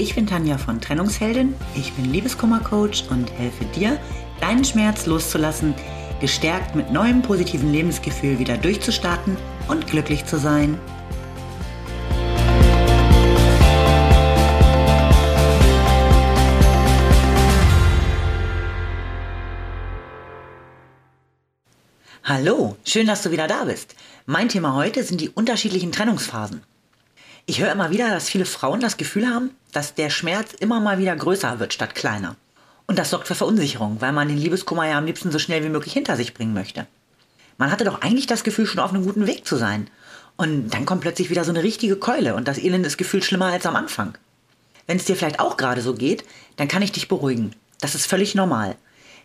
Ich bin Tanja von Trennungsheldin, ich bin Liebeskummercoach und helfe dir, deinen Schmerz loszulassen, gestärkt mit neuem positiven Lebensgefühl wieder durchzustarten und glücklich zu sein. Hallo, schön, dass du wieder da bist. Mein Thema heute sind die unterschiedlichen Trennungsphasen. Ich höre immer wieder, dass viele Frauen das Gefühl haben, dass der Schmerz immer mal wieder größer wird statt kleiner. Und das sorgt für Verunsicherung, weil man den Liebeskummer ja am liebsten so schnell wie möglich hinter sich bringen möchte. Man hatte doch eigentlich das Gefühl, schon auf einem guten Weg zu sein. Und dann kommt plötzlich wieder so eine richtige Keule und das Elend ist gefühlt schlimmer als am Anfang. Wenn es dir vielleicht auch gerade so geht, dann kann ich dich beruhigen. Das ist völlig normal.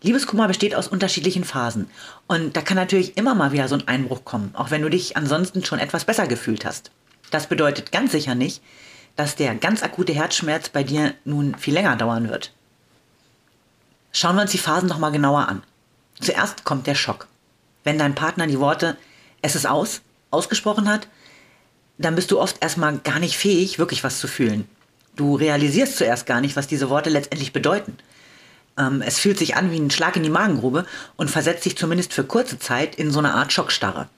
Liebeskummer besteht aus unterschiedlichen Phasen. Und da kann natürlich immer mal wieder so ein Einbruch kommen, auch wenn du dich ansonsten schon etwas besser gefühlt hast. Das bedeutet ganz sicher nicht, dass der ganz akute Herzschmerz bei dir nun viel länger dauern wird. Schauen wir uns die Phasen noch mal genauer an. Zuerst kommt der Schock. Wenn dein Partner die Worte es ist aus ausgesprochen hat, dann bist du oft erstmal gar nicht fähig, wirklich was zu fühlen. Du realisierst zuerst gar nicht, was diese Worte letztendlich bedeuten. Ähm, es fühlt sich an wie ein Schlag in die Magengrube und versetzt dich zumindest für kurze Zeit in so eine Art Schockstarre.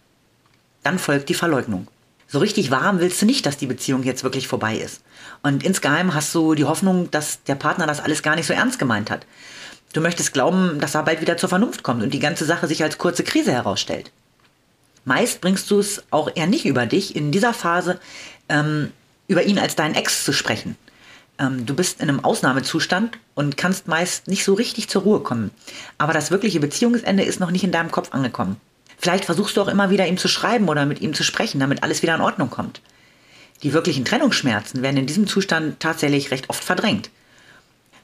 Dann folgt die Verleugnung so richtig warm willst du nicht, dass die Beziehung jetzt wirklich vorbei ist. Und insgeheim hast du die Hoffnung, dass der Partner das alles gar nicht so ernst gemeint hat. Du möchtest glauben, dass er bald wieder zur Vernunft kommt und die ganze Sache sich als kurze Krise herausstellt. Meist bringst du es auch eher nicht über dich, in dieser Phase ähm, über ihn als deinen Ex zu sprechen. Ähm, du bist in einem Ausnahmezustand und kannst meist nicht so richtig zur Ruhe kommen. Aber das wirkliche Beziehungsende ist noch nicht in deinem Kopf angekommen. Vielleicht versuchst du auch immer wieder ihm zu schreiben oder mit ihm zu sprechen, damit alles wieder in Ordnung kommt. Die wirklichen Trennungsschmerzen werden in diesem Zustand tatsächlich recht oft verdrängt,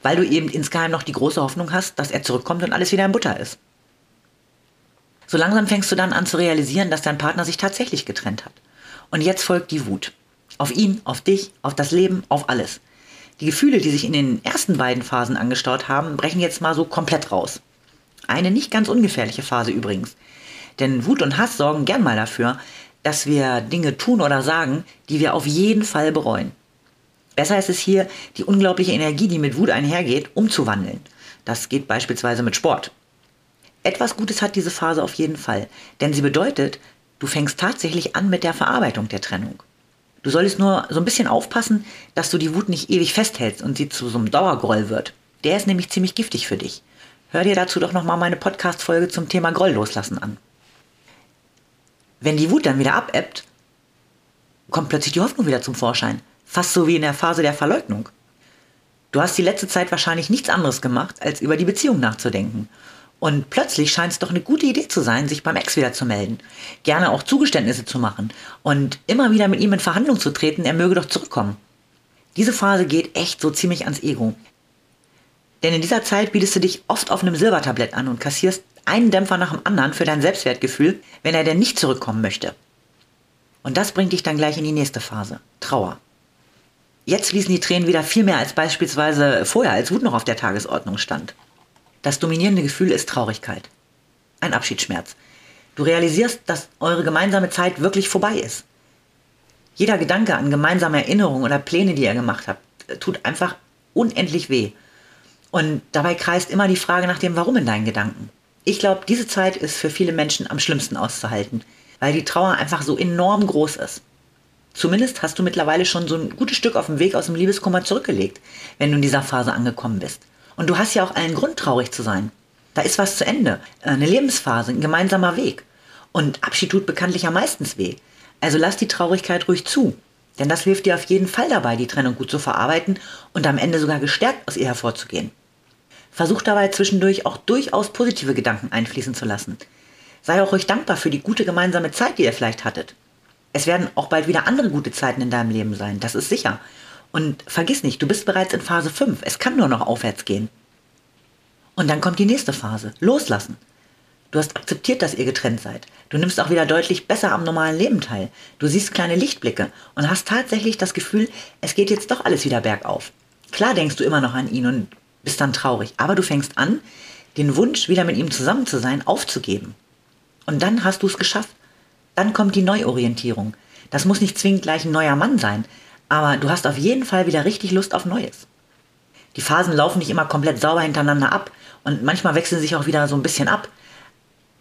weil du eben insgeheim noch die große Hoffnung hast, dass er zurückkommt und alles wieder in Butter ist. So langsam fängst du dann an zu realisieren, dass dein Partner sich tatsächlich getrennt hat. Und jetzt folgt die Wut. Auf ihn, auf dich, auf das Leben, auf alles. Die Gefühle, die sich in den ersten beiden Phasen angestaut haben, brechen jetzt mal so komplett raus. Eine nicht ganz ungefährliche Phase übrigens, denn Wut und Hass sorgen gern mal dafür, dass wir Dinge tun oder sagen, die wir auf jeden Fall bereuen. Besser ist es hier, die unglaubliche Energie, die mit Wut einhergeht, umzuwandeln. Das geht beispielsweise mit Sport. Etwas Gutes hat diese Phase auf jeden Fall, denn sie bedeutet, du fängst tatsächlich an mit der Verarbeitung der Trennung. Du solltest nur so ein bisschen aufpassen, dass du die Wut nicht ewig festhältst und sie zu so einem Dauergroll wird. Der ist nämlich ziemlich giftig für dich. Hör dir dazu doch nochmal meine Podcast-Folge zum Thema Groll loslassen an. Wenn die Wut dann wieder abebbt, kommt plötzlich die Hoffnung wieder zum Vorschein. Fast so wie in der Phase der Verleugnung. Du hast die letzte Zeit wahrscheinlich nichts anderes gemacht, als über die Beziehung nachzudenken. Und plötzlich scheint es doch eine gute Idee zu sein, sich beim Ex wieder zu melden. Gerne auch Zugeständnisse zu machen und immer wieder mit ihm in Verhandlung zu treten, er möge doch zurückkommen. Diese Phase geht echt so ziemlich ans Ego. Denn in dieser Zeit bietest du dich oft auf einem Silbertablett an und kassierst einen Dämpfer nach dem anderen für dein Selbstwertgefühl, wenn er denn nicht zurückkommen möchte. Und das bringt dich dann gleich in die nächste Phase, Trauer. Jetzt fließen die Tränen wieder viel mehr als beispielsweise vorher, als Wut noch auf der Tagesordnung stand. Das dominierende Gefühl ist Traurigkeit. Ein Abschiedsschmerz. Du realisierst, dass eure gemeinsame Zeit wirklich vorbei ist. Jeder Gedanke an gemeinsame Erinnerungen oder Pläne, die ihr gemacht habt, tut einfach unendlich weh. Und dabei kreist immer die Frage nach dem Warum in deinen Gedanken. Ich glaube, diese Zeit ist für viele Menschen am schlimmsten auszuhalten, weil die Trauer einfach so enorm groß ist. Zumindest hast du mittlerweile schon so ein gutes Stück auf dem Weg aus dem Liebeskummer zurückgelegt, wenn du in dieser Phase angekommen bist. Und du hast ja auch allen Grund, traurig zu sein. Da ist was zu Ende, eine Lebensphase, ein gemeinsamer Weg. Und Abschied tut bekanntlich am meisten weh. Also lass die Traurigkeit ruhig zu. Denn das hilft dir auf jeden Fall dabei, die Trennung gut zu verarbeiten und am Ende sogar gestärkt aus ihr hervorzugehen. Versuch dabei zwischendurch auch durchaus positive Gedanken einfließen zu lassen. Sei auch ruhig dankbar für die gute gemeinsame Zeit, die ihr vielleicht hattet. Es werden auch bald wieder andere gute Zeiten in deinem Leben sein, das ist sicher. Und vergiss nicht, du bist bereits in Phase 5, es kann nur noch aufwärts gehen. Und dann kommt die nächste Phase, loslassen. Du hast akzeptiert, dass ihr getrennt seid. Du nimmst auch wieder deutlich besser am normalen Leben teil. Du siehst kleine Lichtblicke und hast tatsächlich das Gefühl, es geht jetzt doch alles wieder bergauf. Klar denkst du immer noch an ihn und bist dann traurig. Aber du fängst an, den Wunsch, wieder mit ihm zusammen zu sein, aufzugeben. Und dann hast du es geschafft. Dann kommt die Neuorientierung. Das muss nicht zwingend gleich ein neuer Mann sein, aber du hast auf jeden Fall wieder richtig Lust auf Neues. Die Phasen laufen nicht immer komplett sauber hintereinander ab und manchmal wechseln sich auch wieder so ein bisschen ab.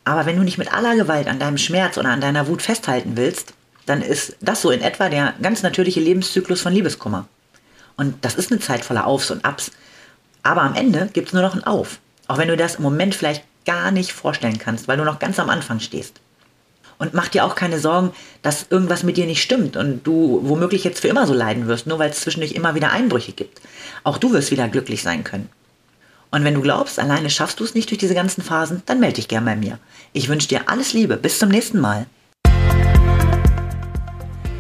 Aber wenn du nicht mit aller Gewalt an deinem Schmerz oder an deiner Wut festhalten willst, dann ist das so in etwa der ganz natürliche Lebenszyklus von Liebeskummer. Und das ist eine Zeit voller Aufs und Abs. Aber am Ende gibt es nur noch ein Auf. Auch wenn du das im Moment vielleicht gar nicht vorstellen kannst, weil du noch ganz am Anfang stehst. Und mach dir auch keine Sorgen, dass irgendwas mit dir nicht stimmt und du womöglich jetzt für immer so leiden wirst, nur weil es zwischendurch immer wieder Einbrüche gibt. Auch du wirst wieder glücklich sein können. Und wenn du glaubst, alleine schaffst du es nicht durch diese ganzen Phasen, dann melde dich gern bei mir. Ich wünsche dir alles Liebe. Bis zum nächsten Mal.